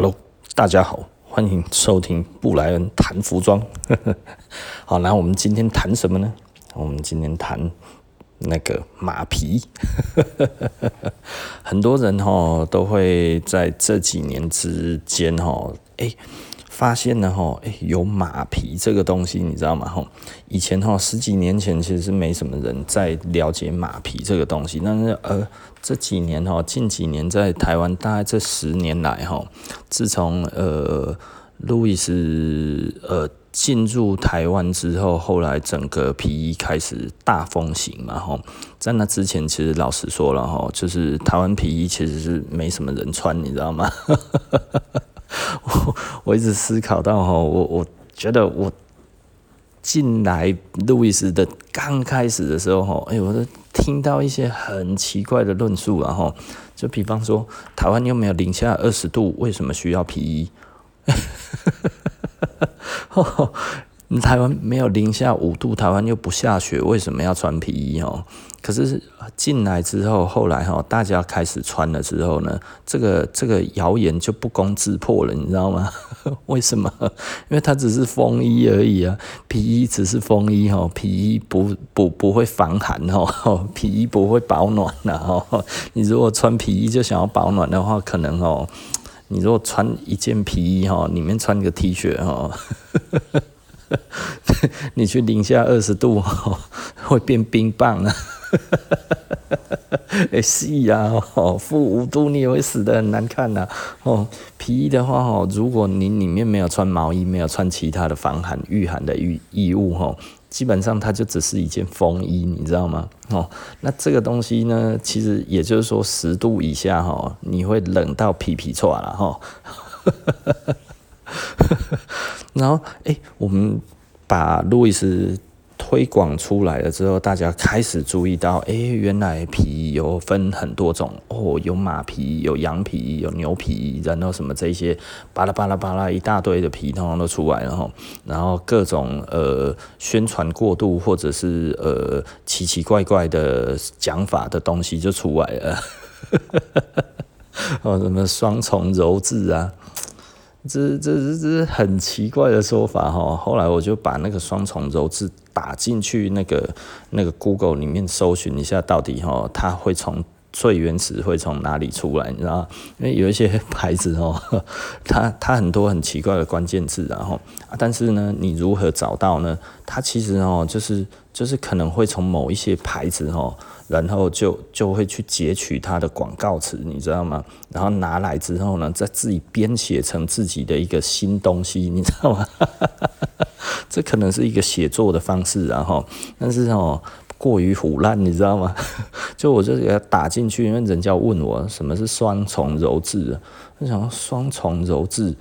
Hello，大家好，欢迎收听布莱恩谈服装。好，那我们今天谈什么呢？我们今天谈那个马皮。很多人哈都会在这几年之间哈，哎。发现了哈，哎，有马皮这个东西，你知道吗？哈，以前哈十几年前其实是没什么人在了解马皮这个东西，但是呃这几年哈，近几年在台湾，大概这十年来哈，自从呃路易斯呃进入台湾之后，后来整个皮衣开始大风行嘛，哈，在那之前其实老实说了哈，就是台湾皮衣其实是没什么人穿，你知道吗？我 我一直思考到哈，我我觉得我进来路易斯的刚开始的时候哈，哎，我都听到一些很奇怪的论述啊哈，就比方说台湾又没有零下二十度，为什么需要皮衣？台湾没有零下五度，台湾又不下雪，为什么要穿皮衣哦？可是进来之后，后来哈，大家开始穿了之后呢，这个这个谣言就不攻自破了，你知道吗？为什么？因为它只是风衣而已啊，皮衣只是风衣哈，皮衣不不不会防寒哈，皮衣不会保暖的哈。你如果穿皮衣就想要保暖的话，可能哦，你如果穿一件皮衣哈，里面穿个 T 恤哈。你去零下二十度哦会变冰棒啊！哎，是啊，哦，负五度你也会死得很难看呐。哦，皮衣的话哦，如果你里面没有穿毛衣，没有穿其他的防寒御寒的衣衣物哈，基本上它就只是一件风衣，你知道吗？哦，那这个东西呢，其实也就是说十度以下哈，你会冷到皮皮剉了哈。然后，哎、我们把路易斯推广出来了之后，大家开始注意到，哎、原来皮有分很多种哦，有马皮，有羊皮，有牛皮，然后什么这些巴拉巴拉巴拉一大堆的皮，通通都出来了哈。然后各种呃宣传过度或者是呃奇奇怪怪的讲法的东西就出来了，哦，什么双重柔制啊。这这这这很奇怪的说法哈，后来我就把那个双重柔制打进去那个那个 Google 里面搜寻一下，到底哈它会从最原始会从哪里出来，你知道？因为有一些牌子哦，它它很多很奇怪的关键字，然后啊，但是呢，你如何找到呢？它其实哦，就是就是可能会从某一些牌子哦。然后就就会去截取它的广告词，你知道吗？然后拿来之后呢，再自己编写成自己的一个新东西，你知道吗？这可能是一个写作的方式，然后，但是哦，过于腐烂，你知道吗？就我就给它打进去，因为人家问我什么是双重柔制，我想双重柔制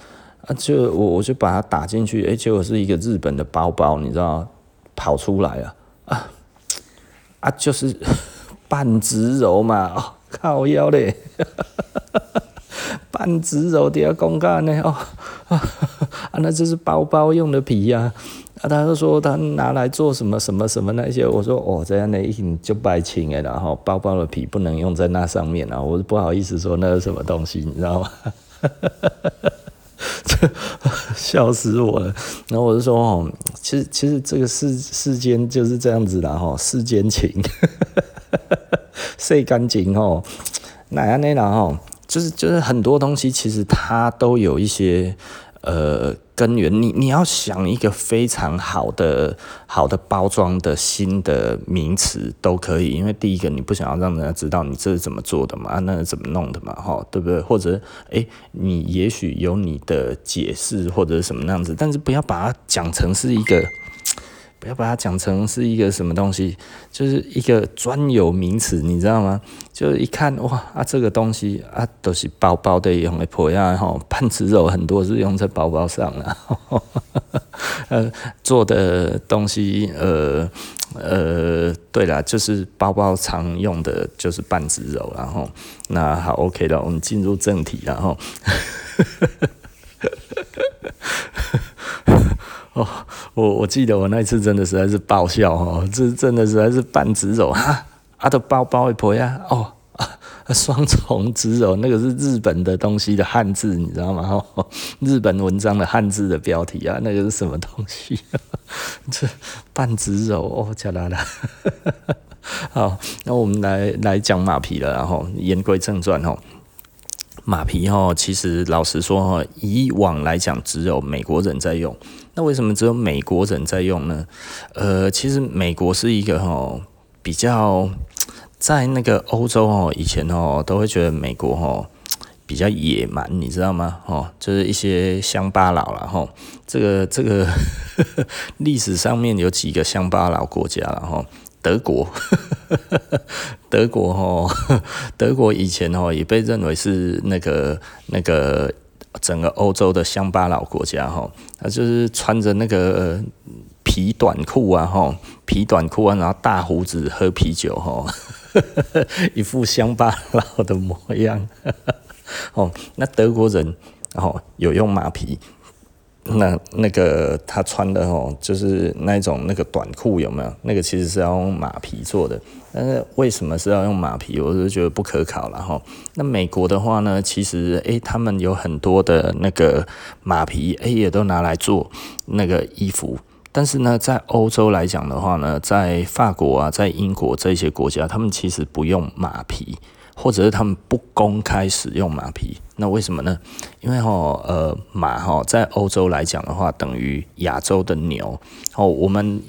啊，就我我就把它打进去，哎，结果是一个日本的包包，你知道，跑出来啊啊啊，就是。半植鞣嘛，哦，靠腰嘞，半植鞣底下公干呢，哦，啊，那就是包包用的皮呀，啊，啊，他就说他拿来做什么什么什么那些，我说哦，这样的一就白清哎，然后包包的皮不能用在那上面啊，我不好意思说那是什么东西，你知道吗？笑死我了，然后我就说哦，其实其实这个世世间就是这样子的哈，世间情。洗干净哦，哪样那样哦，就是就是很多东西其实它都有一些呃根源。你你要想一个非常好的好的包装的新的名词都可以，因为第一个你不想要让人家知道你这是怎么做的嘛，那是怎么弄的嘛，哈，对不对？或者诶、你也许有你的解释或者什么那样子，但是不要把它讲成是一个。要把它讲成是一个什么东西，就是一个专有名词，你知道吗？就一看哇啊，这个东西啊，都是包包的用的破呀哈，半植鞣很多是用在包包上的，呃，做的东西呃呃，对啦，就是包包常用的就是半植鞣，然后那好 OK 了，我们进入正题，然后。哦，我我记得我那一次真的实在是爆笑哦，这真的实在是半植鞣哈，啊的包包会破呀，哦啊双重植柔那个是日本的东西的汉字，你知道吗？哦日本文章的汉字的标题啊，那个是什么东西？这半植柔哦，加拉拉。好，那我们来来讲马皮了，然后言归正传哦。马皮哈，其实老实说哈，以往来讲只有美国人在用。那为什么只有美国人在用呢？呃，其实美国是一个哈比较在那个欧洲哦，以前哦都会觉得美国哈比较野蛮，你知道吗？哦，就是一些乡巴佬了哈。这个这个 历史上面有几个乡巴佬国家了哈。德国，德国哈，德国以前哈也被认为是那个那个整个欧洲的乡巴佬国家哈，他就是穿着那个皮短裤啊哈，皮短裤啊，然后大胡子喝啤酒哈，一副乡巴佬的模样。哦，那德国人哦有用马皮。那那个他穿的哦，就是那种那个短裤有没有？那个其实是要用马皮做的，但是为什么是要用马皮？我是觉得不可考了哈。那美国的话呢，其实诶、他们有很多的那个马皮，诶、也都拿来做那个衣服。但是呢，在欧洲来讲的话呢，在法国啊，在英国这些国家，他们其实不用马皮。或者是他们不公开使用马皮，那为什么呢？因为哈，呃，马哈在欧洲来讲的话，等于亚洲的牛。哦，我们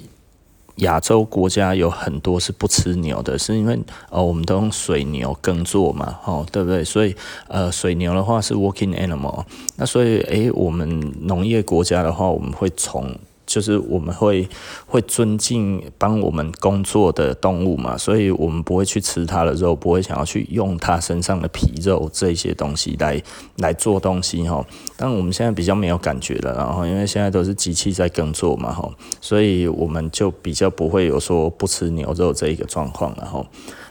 亚洲国家有很多是不吃牛的，是因为呃，我们都用水牛耕作嘛，哦，对不对？所以呃，水牛的话是 working animal，那所以诶，我们农业国家的话，我们会从。就是我们会会尊敬帮我们工作的动物嘛，所以我们不会去吃它的肉，不会想要去用它身上的皮肉这些东西来来做东西哈。但我们现在比较没有感觉了，然后因为现在都是机器在耕作嘛哈，所以我们就比较不会有说不吃牛肉这一个状况了哈。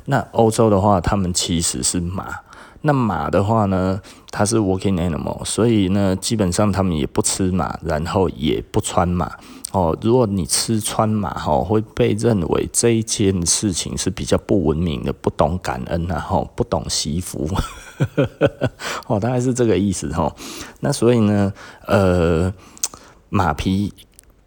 那欧洲的话，他们其实是马。那马的话呢，它是 working animal，所以呢，基本上他们也不吃马，然后也不穿马。哦，如果你吃穿马，哈，会被认为这一件事情是比较不文明的，不懂感恩啊，哈，不懂惜福。哦，大概是这个意思哈。那所以呢，呃，马皮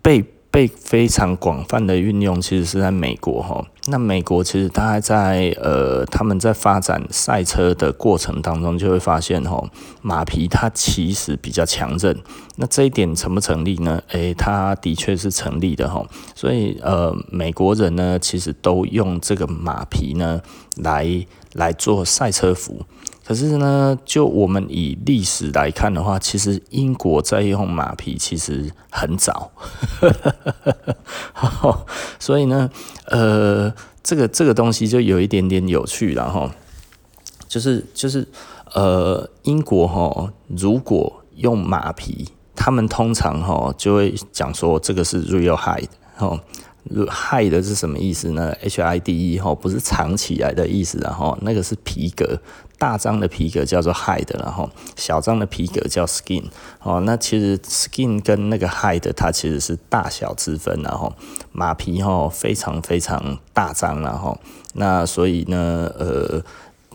被。被非常广泛的运用，其实是在美国哈。那美国其实大概在呃，他们在发展赛车的过程当中，就会发现哈，马皮它其实比较强韧。那这一点成不成立呢？诶、它的确是成立的哈。所以呃，美国人呢，其实都用这个马皮呢来来做赛车服。可是呢，就我们以历史来看的话，其实英国在用马皮其实很早，所以呢，呃，这个这个东西就有一点点有趣了哈，就是就是呃，英国哈，如果用马皮，他们通常哈就会讲说这个是 real hide 哈。Hide 是什么意思呢？H I D E 哈，不是藏起来的意思，然后那个是皮革，大张的皮革叫做 hide，然后小张的皮革叫 skin。哦，那其实 skin 跟那个 hide 它其实是大小之分，然后马皮哈非常非常大张，然后那所以呢，呃，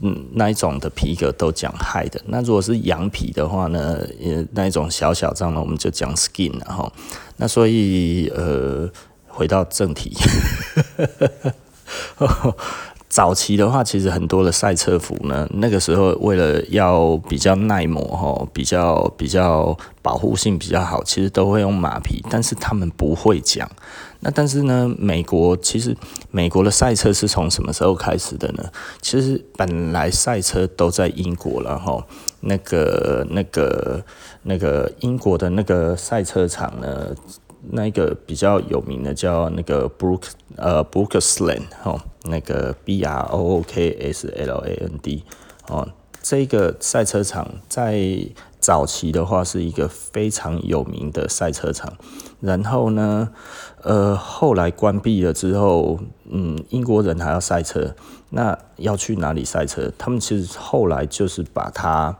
嗯，那一种的皮革都讲 hide。那如果是羊皮的话呢，呃，那一种小小张呢，我们就讲 skin，然后那所以呃。回到正题，早期的话，其实很多的赛车服呢，那个时候为了要比较耐磨哈，比较比较保护性比较好，其实都会用马皮，但是他们不会讲。那但是呢，美国其实美国的赛车是从什么时候开始的呢？其实本来赛车都在英国了哈，那个那个那个英国的那个赛车场呢。那个比较有名的叫那个 Brook 呃 Brooksland 哦，那个 B R O O K S L A N D 哦，这个赛车场在早期的话是一个非常有名的赛车场，然后呢，呃，后来关闭了之后，嗯，英国人还要赛车，那要去哪里赛车？他们其实后来就是把它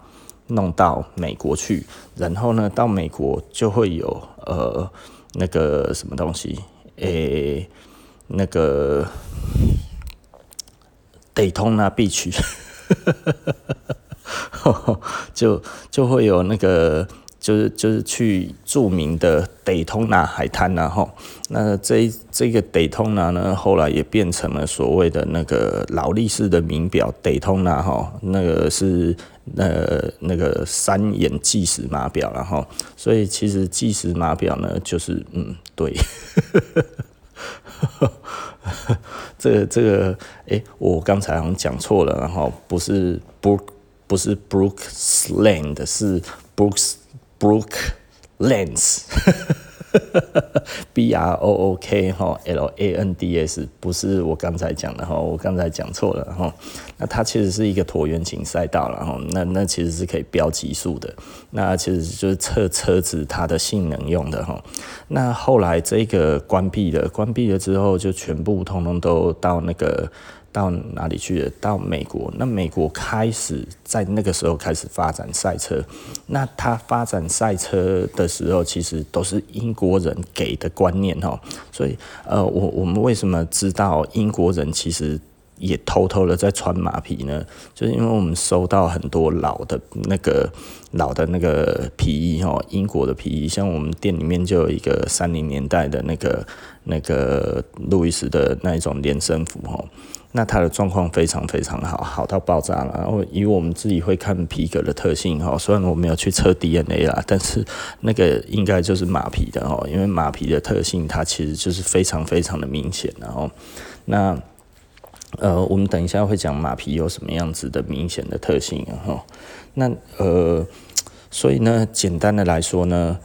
弄到美国去，然后呢，到美国就会有呃。那个什么东西？诶、那个得通那必取，哈哈哈就就会有那个。就是就是去著名的 Daytona 海滩然后，那这这个 Daytona 呢，后来也变成了所谓的那个劳力士的名表 Daytona 哈，那个是呃那个三眼计时码表然后，所以其实计时码表呢，就是嗯对，这个这个诶、我刚才好像讲错了然后，不是 Brook 不是 Brooks Land 是 Brooks。Brooklands，B R O O K 哈 L A N D S，不是我刚才讲的哈，我刚才讲错了哈。那它其实是一个椭圆形赛道了哈，那那其实是可以标极速的，那其实就是测车子它的性能用的哈。那后来这个关闭了，关闭了之后就全部通通都到那个。到哪里去了？到美国。那美国开始在那个时候开始发展赛车。那他发展赛车的时候，其实都是英国人给的观念哦。所以，呃，我我们为什么知道英国人其实也偷偷的在穿马皮呢？就是因为我们收到很多老的那个老的那个皮衣哦，英国的皮衣。像我们店里面就有一个三零年代的那个那个路易斯的那一种连身服哦。那它的状况非常非常好，好到爆炸了。然后以我们自己会看皮革的特性哈，虽然我没有去测 DNA 啦，但是那个应该就是马皮的哦，因为马皮的特性它其实就是非常非常的明显。然后那呃，我们等一下会讲马皮有什么样子的明显的特性哈。那呃，所以呢，简单的来说呢。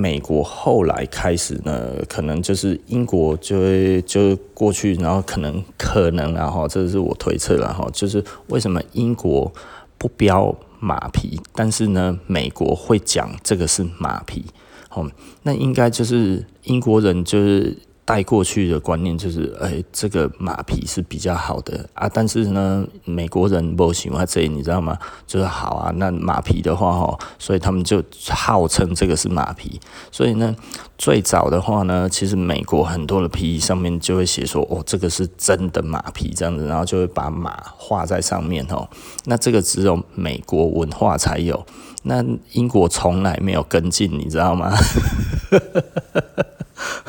美国后来开始呢，可能就是英国就会就过去，然后可能可能然后这是我推测了哈，就是为什么英国不标马皮，但是呢，美国会讲这个是马皮，哦，那应该就是英国人就是。带过去的观念就是，哎、这个马皮是比较好的啊。但是呢，美国人不喜欢这，你知道吗？就是好啊，那马皮的话哦，所以他们就号称这个是马皮。所以呢，最早的话呢，其实美国很多的皮衣上面就会写说，哦，这个是真的马皮这样子，然后就会把马画在上面哦。那这个只有美国文化才有，那英国从来没有跟进，你知道吗？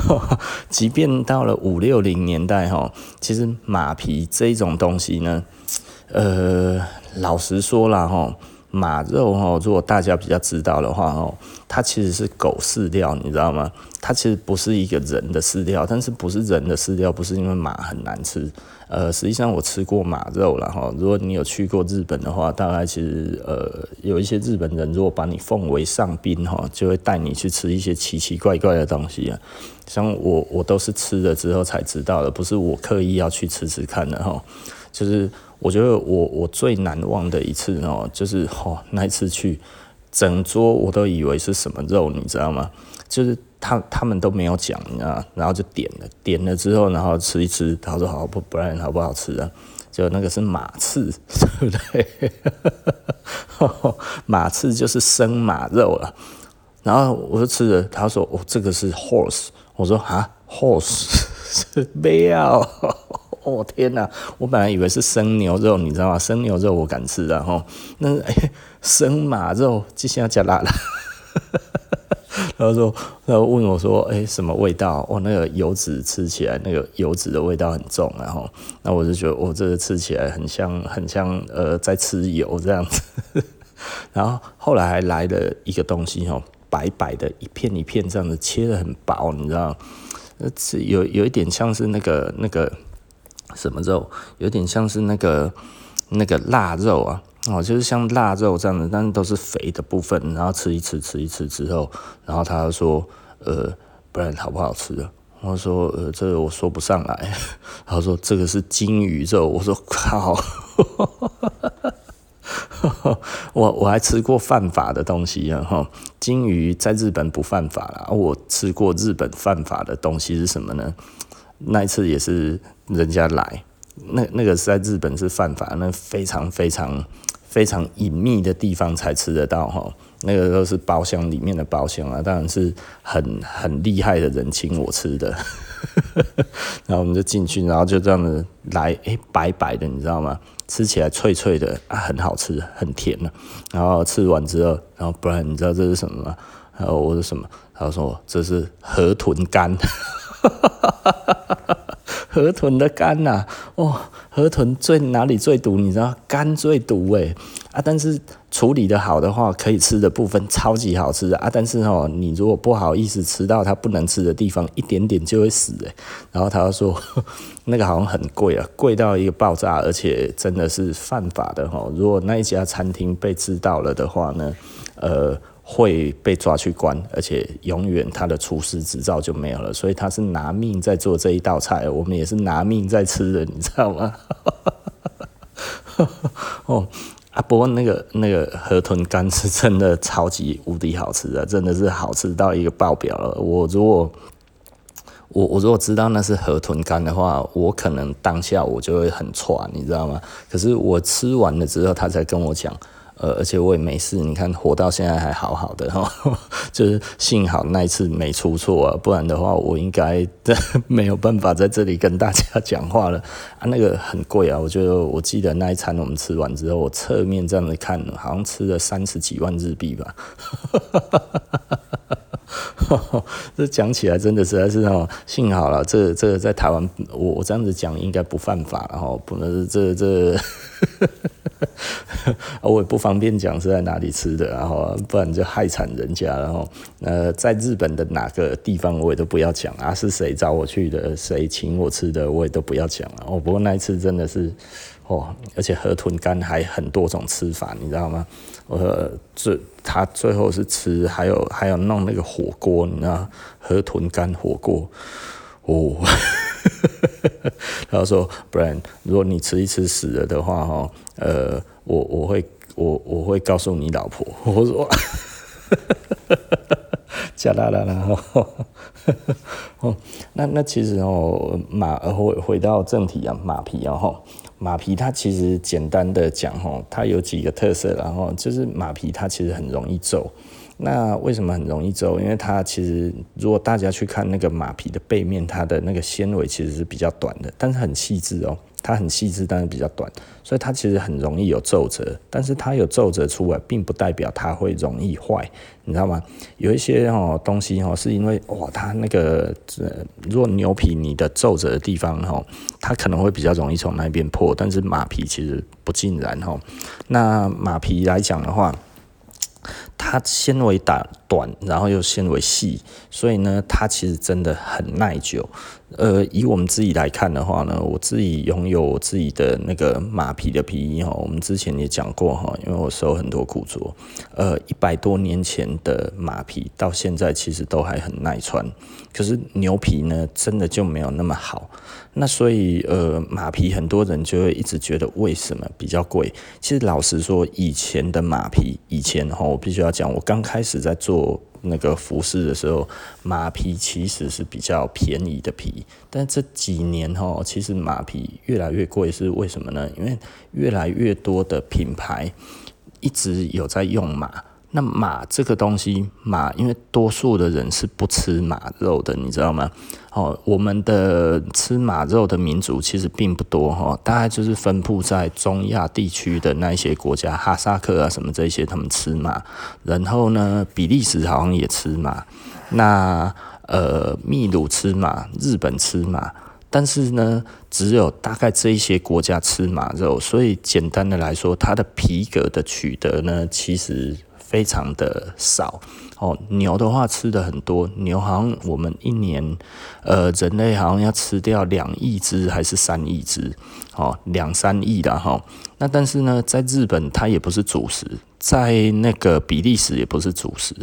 即便到了五六零年代哈，其实马皮这种东西呢，呃，老实说啦哈，马肉哈，如果大家比较知道的话哦，它其实是狗饲料，你知道吗？它其实不是一个人的饲料，但是不是人的饲料，不是因为马很难吃。呃，实际上我吃过马肉了哈。如果你有去过日本的话，大概其实呃有一些日本人如果把你奉为上宾哈，就会带你去吃一些奇奇怪怪的东西啊。像我我都是吃了之后才知道的，不是我刻意要去吃吃看的哈。就是我觉得我我最难忘的一次哦，就是哦那一次去整桌我都以为是什么肉，你知道吗？就是。他他们都没有讲，你知道，然后就点了，点了之后，然后吃一吃，他说好不不然好不好吃啊？就那个是马刺，对不对？马刺就是生马肉了。然后我就吃了，他说哦这个是 horse，我说啊 horse 是没有，哦天哪，我本来以为是生牛肉，你知道吗？生牛肉我敢吃的哈，那哎生马肉就像加辣了。他说，然后问我说：“哎、什么味道？哦，那个油脂吃起来，那个油脂的味道很重。然后，那我就觉得，我、这个吃起来很像，很像呃，在吃油这样子。然后后来还来了一个东西哦，白白的一片一片这样子切得很薄，你知道？是有有一点像是那个那个什么肉，有点像是那个那个腊肉啊。”哦，就是像腊肉这样的，但是都是肥的部分，然后吃一吃，吃一吃之后，然后他就说，呃，不然好不好吃啊？我说，呃，这个我说不上来。他说这个是鲸鱼肉，我说靠，我我还吃过犯法的东西啊，哈，鲸鱼在日本不犯法啦，我吃过日本犯法的东西是什么呢？那一次也是人家来，那那个是在日本是犯法，那非常非常。非常隐秘的地方才吃得到哈，那个都是包厢里面的包厢啊，当然是很很厉害的人请我吃的。然后我们就进去，然后就这样子来，哎、欸，白白的，你知道吗？吃起来脆脆的啊，很好吃，很甜的。然后吃完之后，然后不然你知道这是什么吗？然后我说什么？他说这是河豚干。河豚的肝呐、哦，河豚最哪里最毒？你知道肝最毒诶啊！但是处理的好的话，可以吃的部分超级好吃啊！但是哦，你如果不好意思吃到它不能吃的地方，一点点就会死诶。然后他就说，那个好像很贵啊，贵到一个爆炸，而且真的是犯法的哈。如果那一家餐厅被知道了的话呢，呃。会被抓去关，而且永远他的厨师执照就没有了，所以他是拿命在做这一道菜，我们也是拿命在吃的，你知道吗？哦，啊，不过那个那个河豚干是真的超级无敌好吃的，真的是好吃到一个爆表了。我如果我我如果知道那是河豚干的话，我可能当下我就会很喘，你知道吗？可是我吃完了之后，他才跟我讲。呃，而且我也没事，你看活到现在还好好的哈，就是幸好那一次没出错啊，不然的话我应该 没有办法在这里跟大家讲话了啊。那个很贵啊，我觉得我记得那一餐我们吃完之后，我侧面这样子看，好像吃了三十几万日币吧。这讲起来真的实在是哦，幸好了，这这在台湾，我我这样子讲应该不犯法，然后不能这这。我也不方便讲是在哪里吃的，然后不然就害惨人家。然后呃，在日本的哪个地方我也都不要讲啊，是谁找我去的，谁请我吃的，我也都不要讲了。哦，不过那一次真的是哦，而且河豚肝还很多种吃法，你知道吗？我说最他最后是吃，还有还有弄那个火锅，你知道河豚干火锅哦。他说，不然如果你吃一吃死了的话，哈，呃，我我会我我会告诉你老婆。我说，假啦啦啦，哦，那那其实哦，马回回到正题啊，马皮啊，马皮它其实简单的讲，哈，它有几个特色，然后就是马皮它其实很容易皱。那为什么很容易皱？因为它其实，如果大家去看那个马皮的背面，它的那个纤维其实是比较短的，但是很细致哦。它很细致，但是比较短，所以它其实很容易有皱褶。但是它有皱褶出来，并不代表它会容易坏，你知道吗？有一些哦东西哦，是因为哇，它那个呃如果牛皮你的皱褶的地方哦，它可能会比较容易从那边破，但是马皮其实不尽然哦。那马皮来讲的话。它纤维打短，然后又纤维细，所以呢，它其实真的很耐久。呃，以我们自己来看的话呢，我自己拥有我自己的那个马皮的皮衣哈，我们之前也讲过哈，因为我收很多古着，呃，一百多年前的马皮到现在其实都还很耐穿，可是牛皮呢，真的就没有那么好。那所以呃，马皮很多人就会一直觉得为什么比较贵？其实老实说，以前的马皮，以前哈，我必须要讲，我刚开始在做。那个服饰的时候，马皮其实是比较便宜的皮，但这几年哈，其实马皮越来越贵，是为什么呢？因为越来越多的品牌一直有在用马。那马这个东西，马因为多数的人是不吃马肉的，你知道吗？哦，我们的吃马肉的民族其实并不多哈，大概就是分布在中亚地区的那一些国家，哈萨克啊什么这些，他们吃马。然后呢，比利时好像也吃马，那呃，秘鲁吃马，日本吃马，但是呢，只有大概这一些国家吃马肉，所以简单的来说，它的皮革的取得呢，其实。非常的少哦，牛的话吃的很多，牛好像我们一年，呃，人类好像要吃掉两亿只还是三亿只，哦，两三亿的哈。那但是呢，在日本它也不是主食，在那个比利时也不是主食。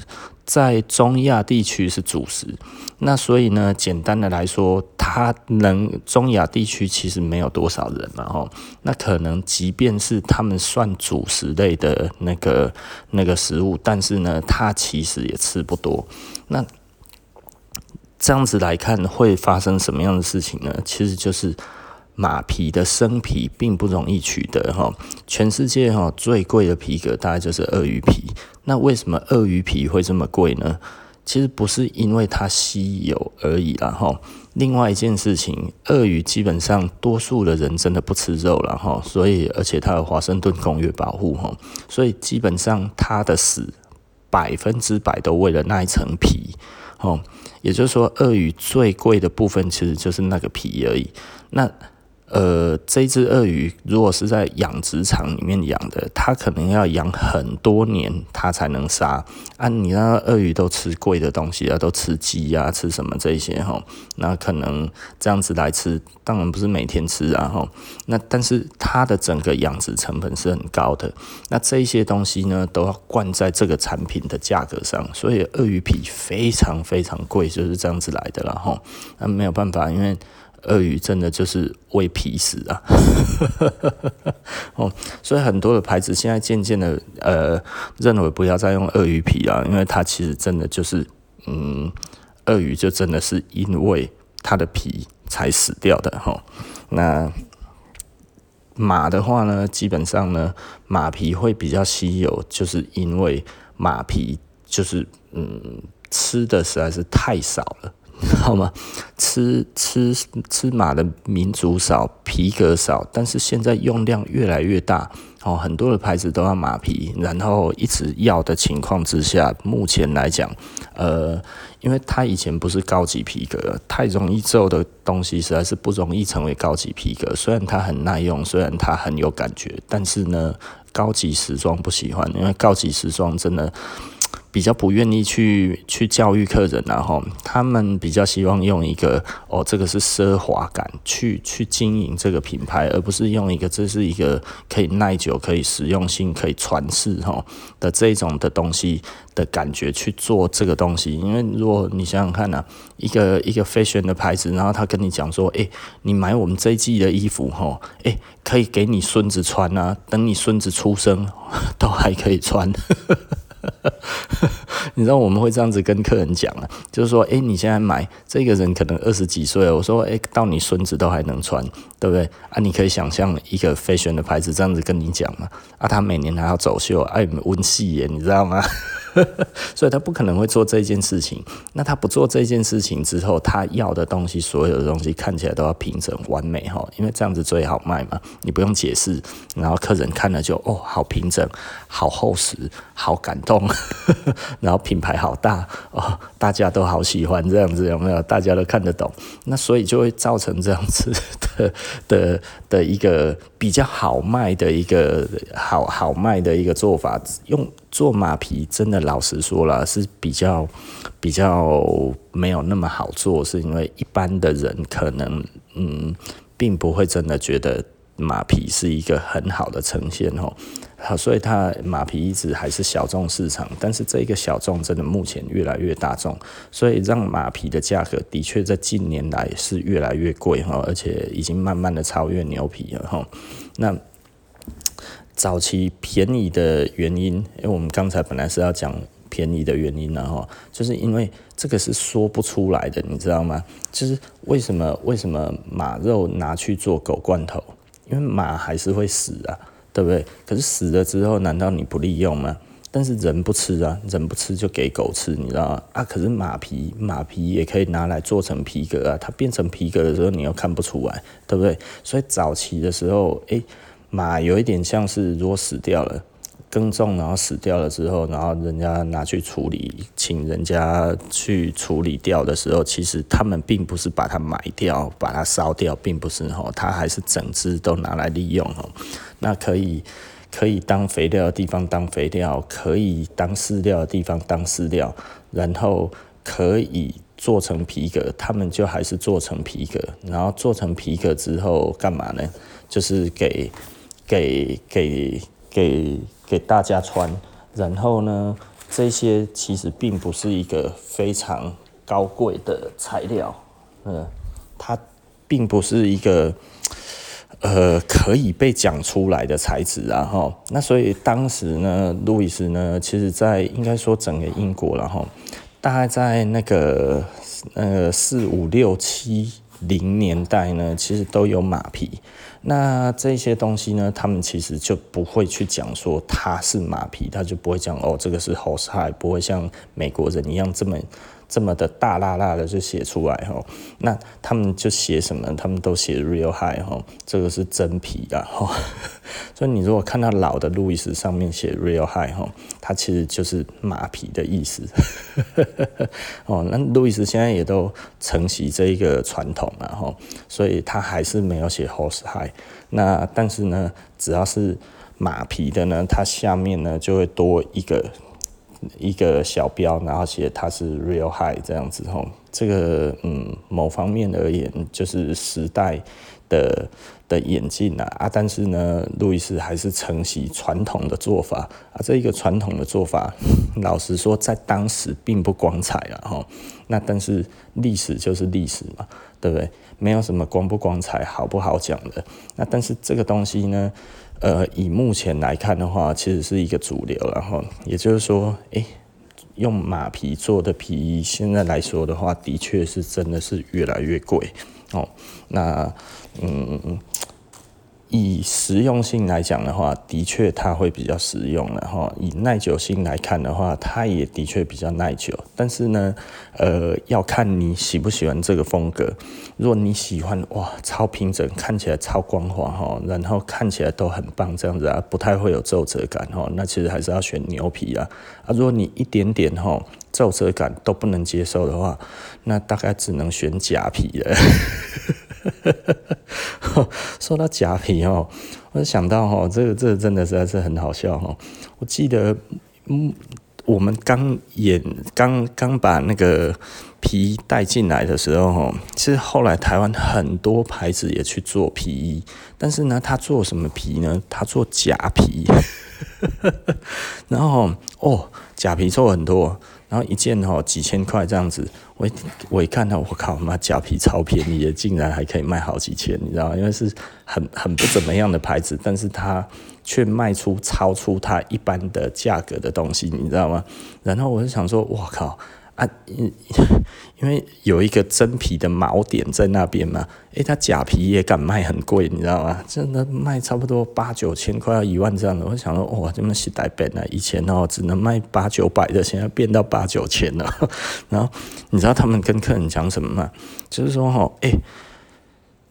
在中亚地区是主食，那所以呢，简单的来说，它能中亚地区其实没有多少人嘛，吼，那可能即便是他们算主食类的那个那个食物，但是呢，它其实也吃不多。那这样子来看，会发生什么样的事情呢？其实就是马皮的生皮并不容易取得哈。全世界哈最贵的皮革大概就是鳄鱼皮。那为什么鳄鱼皮会这么贵呢？其实不是因为它稀有而已啦哈。另外一件事情，鳄鱼基本上多数的人真的不吃肉了哈，所以而且它有华盛顿公约保护哈，所以基本上它的死百分之百都为了那一层皮哦。也就是说，鳄鱼最贵的部分其实就是那个皮而已。那呃，这只鳄鱼如果是在养殖场里面养的，它可能要养很多年，它才能杀。啊，你那鳄鱼都吃贵的东西啊，都吃鸡啊，吃什么这些哈？那可能这样子来吃，当然不是每天吃啊哈。那但是它的整个养殖成本是很高的，那这些东西呢，都要灌在这个产品的价格上，所以鳄鱼皮非常非常贵，就是这样子来的了哈。那没有办法，因为。鳄鱼真的就是为皮死啊！哦，所以很多的牌子现在渐渐的呃认为不要再用鳄鱼皮了，因为它其实真的就是嗯，鳄鱼就真的是因为它的皮才死掉的哈。那马的话呢，基本上呢，马皮会比较稀有，就是因为马皮就是嗯吃的实在是太少了。好吗？吃吃吃马的民族少，皮革少，但是现在用量越来越大，哦，很多的牌子都要马皮，然后一直要的情况之下，目前来讲，呃，因为它以前不是高级皮革，太容易皱的东西实在是不容易成为高级皮革。虽然它很耐用，虽然它很有感觉，但是呢，高级时装不喜欢，因为高级时装真的。比较不愿意去去教育客人，然后他们比较希望用一个哦，这个是奢华感去去经营这个品牌，而不是用一个这是一个可以耐久、可以实用性、可以传世哈的这种的东西的感觉去做这个东西。因为如果你想想看呢、一个一个 fashion 的牌子，然后他跟你讲说，诶，你买我们这一季的衣服哈，诶，可以给你孙子穿啊，等你孙子出生 都还可以穿。你知道我们会这样子跟客人讲啊，就是说，诶，你现在买这个人可能二十几岁，我说，诶，到你孙子都还能穿，对不对？啊，你可以想象一个 fashion 的牌子这样子跟你讲嘛，啊，他每年还要走秀，爱温戏耶，你知道吗？所以他不可能会做这件事情。那他不做这件事情之后，他要的东西，所有的东西看起来都要平整完美哈，因为这样子最好卖嘛。你不用解释，然后客人看了就哦，好平整，好厚实，好感动，然后品牌好大哦，大家都好喜欢这样子，有没有？大家都看得懂，那所以就会造成这样子 的的的一个比较好卖的一个好好卖的一个做法，用。做马皮真的老实说了是比较比较没有那么好做，是因为一般的人可能嗯并不会真的觉得马皮是一个很好的呈现哦，好，所以它马皮一直还是小众市场，但是这个小众真的目前越来越大众，所以让马皮的价格的确在近年来是越来越贵哈，而且已经慢慢的超越牛皮了哈，那。早期便宜的原因，因为我们刚才本来是要讲便宜的原因呢，哈，就是因为这个是说不出来的，你知道吗？就是为什么为什么马肉拿去做狗罐头？因为马还是会死啊，对不对？可是死了之后，难道你不利用吗？但是人不吃啊，人不吃就给狗吃，你知道吗？啊，可是马皮马皮也可以拿来做成皮革啊，它变成皮革的时候，你又看不出来，对不对？所以早期的时候，诶。马有一点像是，如果死掉了，耕种然后死掉了之后，然后人家拿去处理，请人家去处理掉的时候，其实他们并不是把它埋掉，把它烧掉，并不是吼，它还是整只都拿来利用吼。那可以可以当肥料的地方当肥料，可以当饲料的地方当饲料，然后可以做成皮革，他们就还是做成皮革，然后做成皮革之后干嘛呢？就是给。给给给给大家穿，然后呢，这些其实并不是一个非常高贵的材料，嗯，它并不是一个呃可以被讲出来的材质啊，哈。那所以当时呢，路易斯呢，其实在应该说整个英国然后大概在那个呃四五六七零年代呢，其实都有马皮。那这些东西呢，他们其实就不会去讲说他是马匹，他就不会讲哦，这个是 horsehide，不会像美国人一样这么。这么的大剌剌的就写出来哈，那他们就写什么？他们都写 real high 哈，这个是真皮的哈。所以你如果看到老的路易斯上面写 real high 哈，它其实就是马皮的意思。哦，那路易斯现在也都承袭这一个传统了哈，所以他还是没有写 horse high。那但是呢，只要是马皮的呢，它下面呢就会多一个。一个小标，然后写它是 real high 这样子吼，这个嗯，某方面而言就是时代的的演进啊啊，但是呢，路易斯还是承袭传统的做法啊，这一个传统的做法，老实说，在当时并不光彩啊吼，那但是历史就是历史嘛，对不对？没有什么光不光彩，好不好讲的。那但是这个东西呢？呃，以目前来看的话，其实是一个主流，然后也就是说，诶，用马皮做的皮衣，现在来说的话，的确是真的是越来越贵哦。那，嗯。以实用性来讲的话，的确它会比较实用了哈。以耐久性来看的话，它也的确比较耐久。但是呢，呃，要看你喜不喜欢这个风格。如果你喜欢哇，超平整，看起来超光滑哈，然后看起来都很棒这样子啊，不太会有皱褶感哈，那其实还是要选牛皮啊。啊，如果你一点点哈皱褶感都不能接受的话，那大概只能选假皮了。说到假皮哦，我就想到哦，这个这个真的实在是很好笑哦。我记得，嗯，我们刚演刚刚把那个皮带进来的时候哦，其实后来台湾很多牌子也去做皮衣，但是呢，他做什么皮呢？他做假皮，然后哦，假皮做很多。然后一件哦几千块这样子，我一我一看到我靠妈假皮超便宜的，竟然还可以卖好几千，你知道吗？因为是很很不怎么样的牌子，但是它却卖出超出它一般的价格的东西，你知道吗？然后我就想说，我靠！啊，因 因为有一个真皮的锚点在那边嘛，诶、欸，他假皮也敢卖很贵，你知道吗？真的卖差不多八九千块，要一万这样的。我想说，哇，这么时代变了，以前哦只能卖八九百的，现在变到八九千了。然后你知道他们跟客人讲什么吗？就是说，哈，诶，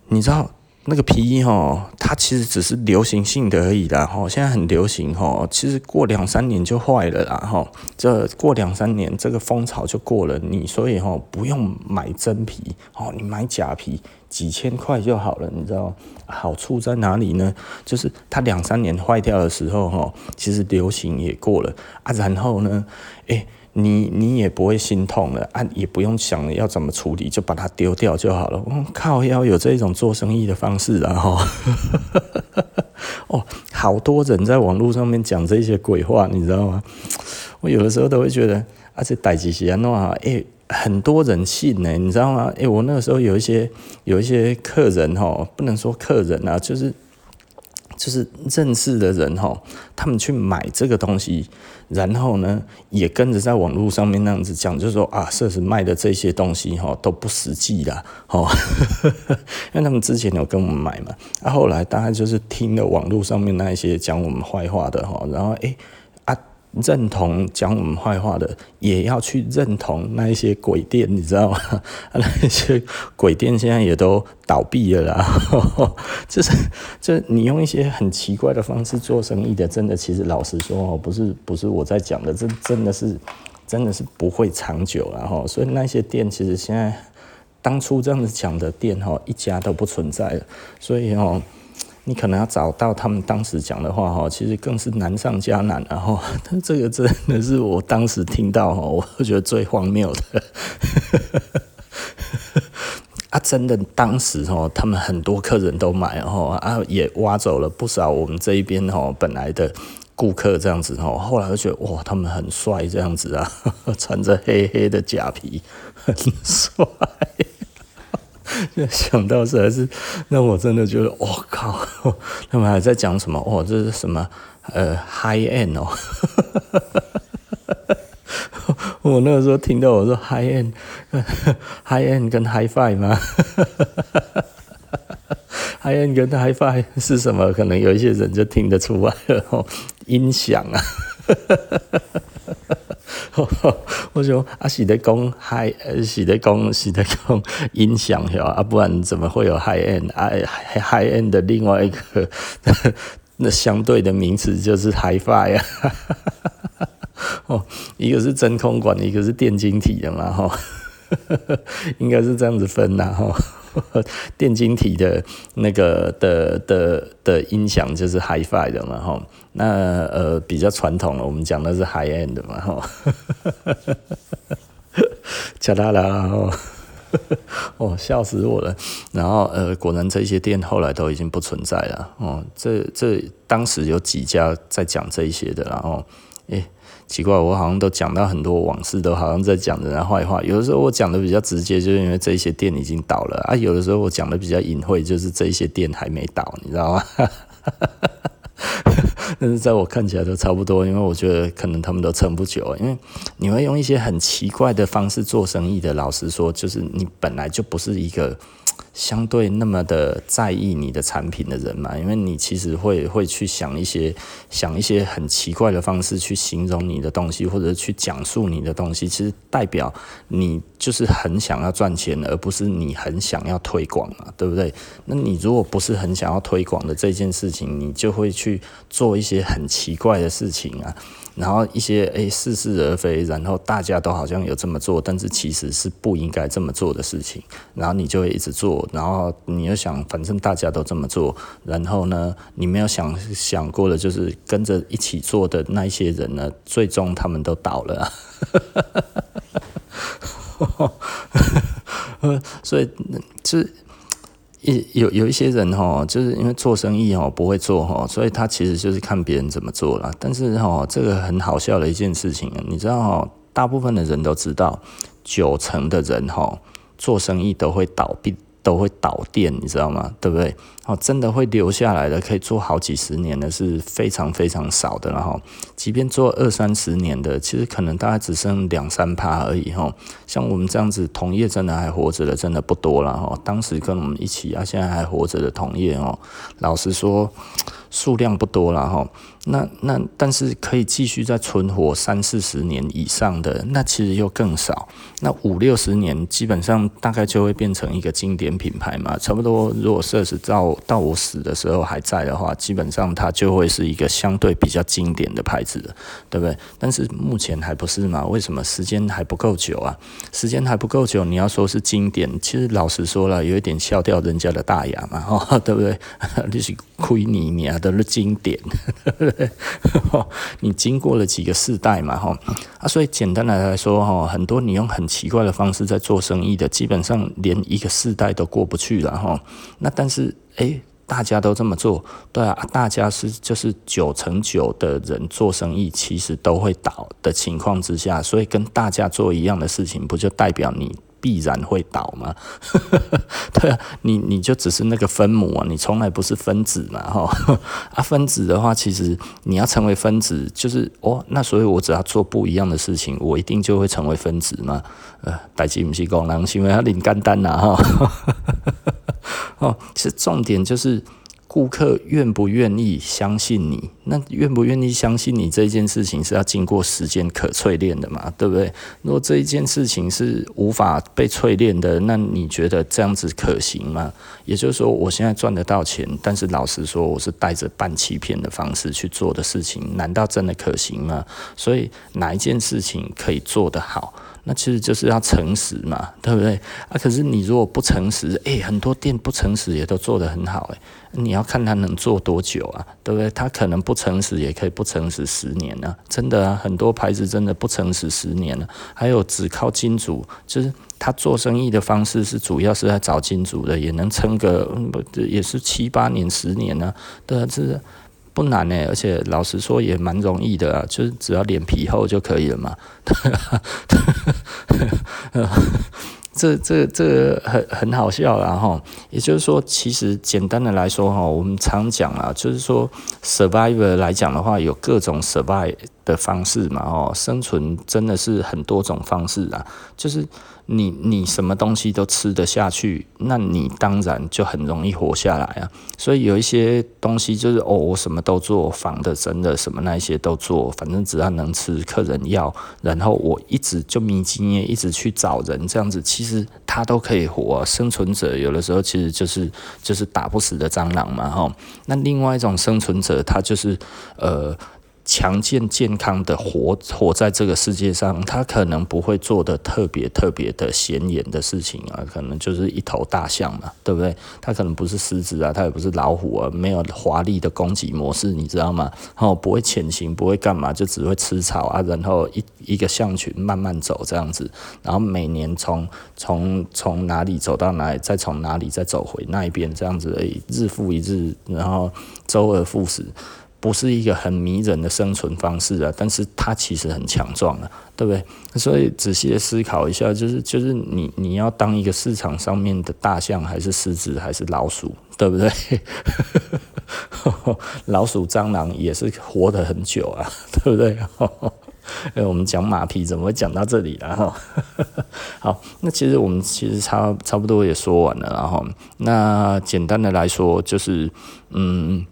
你知道。那个皮衣哈，它其实只是流行性的而已啦哈。现在很流行哈，其实过两三年就坏了啦哈。这过两三年这个风潮就过了，你所以哈不用买真皮哦，你买假皮几千块就好了，你知道好处在哪里呢？就是它两三年坏掉的时候哈，其实流行也过了啊。然后呢，诶。你你也不会心痛了啊，也不用想要怎么处理，就把它丢掉就好了。我靠，要有这种做生意的方式啊！哈，哦，好多人在网络上面讲这些鬼话，你知道吗？我有的时候都会觉得，啊，这代志是安怎啊？诶，很多人信呢，你知道吗？诶，我那个时候有一些有一些客人哈，不能说客人啊，就是。就是认识的人哈，他们去买这个东西，然后呢，也跟着在网络上面那样子讲，就是说啊，设施卖的这些东西哈都不实际啦，哦，因为他们之前有跟我们买嘛，啊，后来大概就是听了网络上面那一些讲我们坏话的哈，然后诶。认同讲我们坏话的，也要去认同那一些鬼店，你知道吗？那一些鬼店现在也都倒闭了啦。就是，就你用一些很奇怪的方式做生意的，真的，其实老实说哦，不是不是我在讲的，这真的是真的是不会长久了哈。所以那些店其实现在当初这样子讲的店哈，一家都不存在了。所以哦。你可能要找到他们当时讲的话哈，其实更是难上加难，然后，这个真的是我当时听到哈，我觉得最荒谬的。啊，真的，当时哈，他们很多客人都买，哦啊，也挖走了不少我们这一边哦本来的顾客这样子哦。后来就觉得哇，他们很帅这样子啊，穿着黑黑的假皮，很帅。想到实在是，那我真的觉得，我、靠！他们还在讲什么？哦，这是什么？呃，high end 哦。我那个时候听到我说 high end，high end 跟 high five 吗？high end 跟 high five 是什么？可能有一些人就听得出来了哦，音响啊。我说啊，是在讲 high，是在讲是在讲 音响是吧？啊，不然怎么会有 high end 啊？high end 的另外一个 那相对的名词就是 hi-fi 啊。哦，一个是真空管，一个是电晶体的嘛，哈，应该是这样子分的哈。电晶体的那个的的的音响就是 hi-fi 的嘛，哈。那呃比较传统的，我们讲的是 high end 的嘛，哈。加拉拉 哦，哦笑死我了。然后呃，果然这些店后来都已经不存在了。哦，这这当时有几家在讲这一些的，然后诶。奇怪，我好像都讲到很多往事，都好像在讲人家坏话。有的时候我讲的比较直接，就是因为这些店已经倒了啊；有的时候我讲的比较隐晦，就是这些店还没倒，你知道吗？但是在我看起来都差不多，因为我觉得可能他们都撑不久，因为你会用一些很奇怪的方式做生意的。老实说，就是你本来就不是一个。相对那么的在意你的产品的人嘛，因为你其实会会去想一些想一些很奇怪的方式去形容你的东西，或者去讲述你的东西，其实代表你就是很想要赚钱，而不是你很想要推广嘛，对不对？那你如果不是很想要推广的这件事情，你就会去做一些很奇怪的事情啊。然后一些诶似是而非，然后大家都好像有这么做，但是其实是不应该这么做的事情。然后你就会一直做，然后你又想，反正大家都这么做，然后呢，你没有想想过的，就是跟着一起做的那一些人呢，最终他们都倒了啊。所以就一。有有一些人哈，就是因为做生意哈不会做哈，所以他其实就是看别人怎么做了。但是哈，这个很好笑的一件事情，你知道哈，大部分的人都知道，九成的人哈做生意都会倒闭。都会导电，你知道吗？对不对？哦，真的会留下来的，可以做好几十年的，是非常非常少的。然后，即便做二三十年的，其实可能大概只剩两三趴而已。哈，像我们这样子同业真的还活着的，真的不多了。哈，当时跟我们一起啊，现在还活着的同业哦，老实说。数量不多了哈，那那但是可以继续再存活三四十年以上的，那其实又更少。那五六十年基本上大概就会变成一个经典品牌嘛，差不多。如果设置到到我死的时候还在的话，基本上它就会是一个相对比较经典的牌子，对不对？但是目前还不是嘛？为什么？时间还不够久啊？时间还不够久，你要说是经典，其实老实说了，有一点笑掉人家的大牙嘛，哈，对不对？你是亏你你啊都是经典，你经过了几个世代嘛，哈啊，所以简单的来说，哈，很多你用很奇怪的方式在做生意的，基本上连一个世代都过不去了，哈。那但是，诶，大家都这么做，对啊，大家是就是九成九的人做生意，其实都会倒的情况之下，所以跟大家做一样的事情，不就代表你？必然会倒吗？对啊，你你就只是那个分母啊，你从来不是分子嘛，哈 啊，分子的话，其实你要成为分子，就是哦，那所以我只要做不一样的事情，我一定就会成为分子嘛。呃，代志不是功能，是因为他零简单呐，哈，哦，其实重点就是。顾客愿不愿意相信你？那愿不愿意相信你这件事情是要经过时间可淬炼的嘛？对不对？如果这一件事情是无法被淬炼的，那你觉得这样子可行吗？也就是说，我现在赚得到钱，但是老实说，我是带着半欺骗的方式去做的事情，难道真的可行吗？所以哪一件事情可以做得好？那其实就是要诚实嘛，对不对？啊，可是你如果不诚实，诶，很多店不诚实也都做得很好，诶，你要看他能做多久啊，对不对？他可能不诚实也可以不诚实十年呢，真的啊，很多牌子真的不诚实十年了。还有只靠金主，就是他做生意的方式是主要是在找金主的，也能撑个也是七八年、十年呢，对啊，这是。不难呢，而且老实说也蛮容易的啊，就是只要脸皮厚就可以了嘛。这这这很很好笑啦哈。也就是说，其实简单的来说哈，我们常讲啊，就是说 survivor 来讲的话，有各种 survive 的方式嘛，哦，生存真的是很多种方式啊，就是。你你什么东西都吃得下去，那你当然就很容易活下来啊。所以有一些东西就是哦，我什么都做，仿的、真的什么那些都做，反正只要能吃，客人要，然后我一直就迷经验，一直去找人，这样子其实他都可以活。生存者有的时候其实就是就是打不死的蟑螂嘛，哈。那另外一种生存者，他就是呃。强健健康的活活在这个世界上，他可能不会做的特别特别的显眼的事情啊，可能就是一头大象嘛，对不对？他可能不是狮子啊，他也不是老虎啊，没有华丽的攻击模式，你知道吗？哦，不会潜行，不会干嘛，就只会吃草啊，然后一一个象群慢慢走这样子，然后每年从从从哪里走到哪里，再从哪里再走回那一边这样子而已，日复一日，然后周而复始。不是一个很迷人的生存方式啊，但是它其实很强壮啊，对不对？所以仔细的思考一下，就是就是你你要当一个市场上面的大象，还是狮子，还是老鼠，对不对？老鼠、蟑螂也是活得很久啊，对不对？哎，我们讲马匹怎么会讲到这里了？哈，好，那其实我们其实差差不多也说完了，然后那简单的来说就是嗯。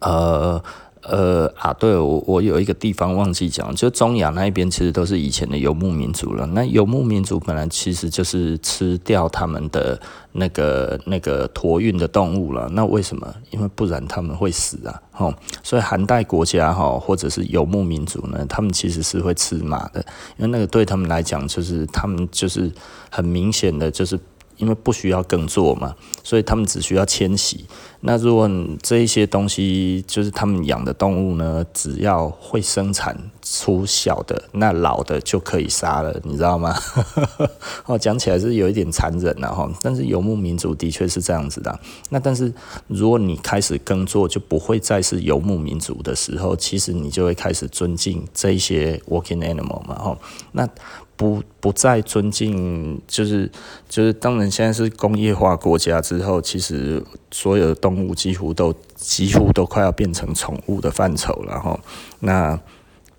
呃呃啊，对，我我有一个地方忘记讲，就中亚那一边其实都是以前的游牧民族了。那游牧民族本来其实就是吃掉他们的那个那个驮运的动物了。那为什么？因为不然他们会死啊。吼，所以寒带国家哈，或者是游牧民族呢，他们其实是会吃马的，因为那个对他们来讲，就是他们就是很明显的就是。因为不需要耕作嘛，所以他们只需要迁徙。那如果这一些东西就是他们养的动物呢，只要会生产出小的，那老的就可以杀了，你知道吗？哦，讲起来是有一点残忍了哈。但是游牧民族的确是这样子的。那但是如果你开始耕作，就不会再是游牧民族的时候，其实你就会开始尊敬这一些 working animal 嘛，哈。那不不再尊敬，就是就是，当然现在是工业化国家之后，其实所有的动物几乎都几乎都快要变成宠物的范畴了哈。那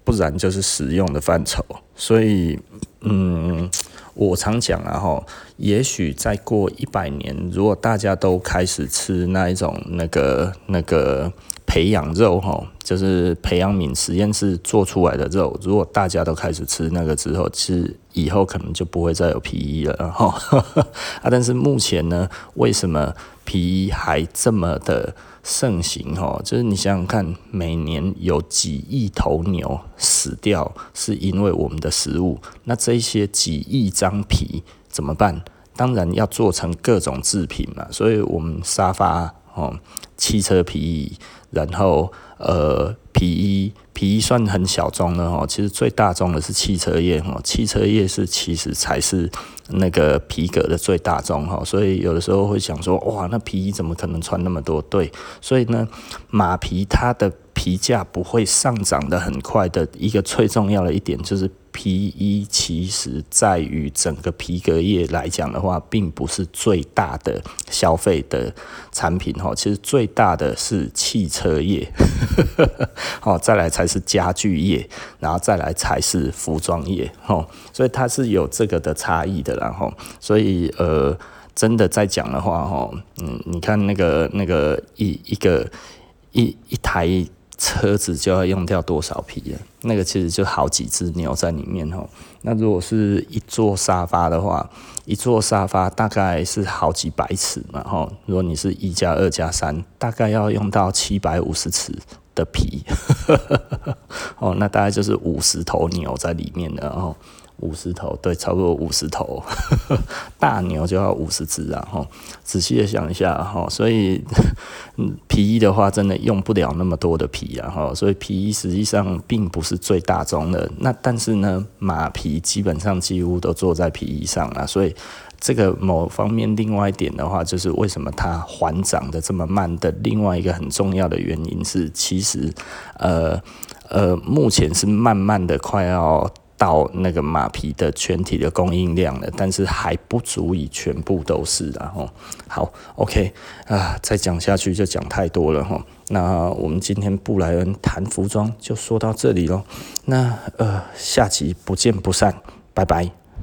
不然就是食用的范畴。所以，嗯，我常讲啊哈，也许再过一百年，如果大家都开始吃那一种那个那个。培养肉哈，就是培养皿实验室做出来的肉。如果大家都开始吃那个之后，其实以后可能就不会再有皮衣了哈。啊，但是目前呢，为什么皮衣还这么的盛行哈？就是你想想看，每年有几亿头牛死掉，是因为我们的食物。那这些几亿张皮怎么办？当然要做成各种制品嘛。所以我们沙发哦，汽车皮衣。然后，呃，皮衣皮衣算很小众的哦，其实最大众的是汽车业哦，汽车业是其实才是那个皮革的最大众哈，所以有的时候会想说，哇，那皮衣怎么可能穿那么多？对，所以呢，马皮它的皮价不会上涨的很快的一个最重要的一点就是。皮衣其实在于整个皮革业来讲的话，并不是最大的消费的产品哈。其实最大的是汽车业，哦，再来才是家具业，然后再来才是服装业哈。所以它是有这个的差异的，然后所以呃，真的在讲的话哈，嗯，你看那个那个一一个一一台。车子就要用掉多少皮了？那个其实就好几只牛在里面吼。那如果是一座沙发的话，一座沙发大概是好几百尺嘛吼。如果你是一加二加三，大概要用到七百五十尺的皮。哦，那大概就是五十头牛在里面的哦。五十头，对，差不多五十头，大牛就要五十只啊！哈，仔细的想一下哈，所以 皮衣的话，真的用不了那么多的皮啊！哈，所以皮衣实际上并不是最大宗的。那但是呢，马皮基本上几乎都做在皮衣上啊，所以这个某方面，另外一点的话，就是为什么它缓涨的这么慢的另外一个很重要的原因是，其实呃呃，目前是慢慢的快要。到那个马皮的全体的供应量了，但是还不足以全部都是的哈。好，OK 啊，再讲下去就讲太多了哈。那我们今天布莱恩谈服装就说到这里喽。那呃，下集不见不散，拜拜。